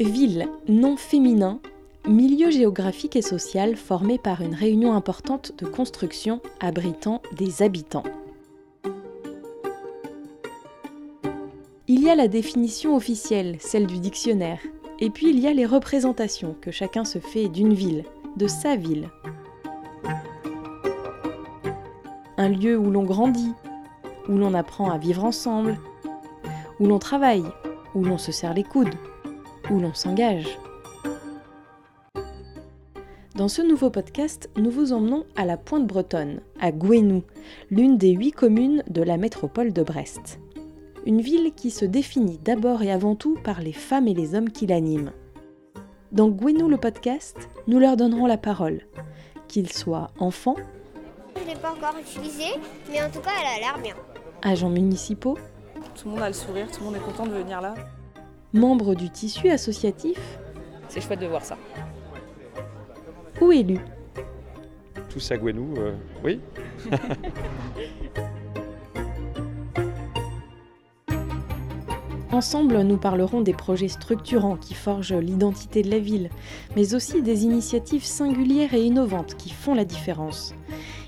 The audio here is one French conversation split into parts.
Ville, nom féminin, milieu géographique et social formé par une réunion importante de constructions abritant des habitants. Il y a la définition officielle, celle du dictionnaire, et puis il y a les représentations que chacun se fait d'une ville, de sa ville. Un lieu où l'on grandit, où l'on apprend à vivre ensemble, où l'on travaille, où l'on se serre les coudes, où l'on s'engage. Dans ce nouveau podcast, nous vous emmenons à la Pointe Bretonne, à Gouenou, l'une des huit communes de la métropole de Brest. Une ville qui se définit d'abord et avant tout par les femmes et les hommes qui l'animent. Dans Gouenou le podcast, nous leur donnerons la parole, qu'ils soient enfants. Je ne l'ai pas encore utilisée, mais en tout cas, elle a l'air bien. Agents municipaux. Tout le monde a le sourire, tout le monde est content de venir là. Membres du tissu associatif. C'est chouette de voir ça. Ou élus. Tous à Gouenou, euh, oui. Ensemble, nous parlerons des projets structurants qui forgent l'identité de la ville, mais aussi des initiatives singulières et innovantes qui font la différence.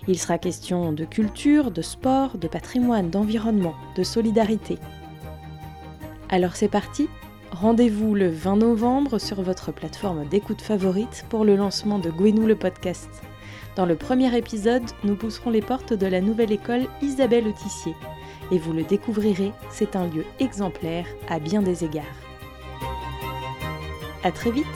Il sera question de culture, de sport, de patrimoine, d'environnement, de solidarité. Alors c'est parti Rendez-vous le 20 novembre sur votre plateforme d'écoute favorite pour le lancement de Gwenou le podcast. Dans le premier épisode, nous pousserons les portes de la nouvelle école Isabelle Autissier et vous le découvrirez, c'est un lieu exemplaire à bien des égards. À très vite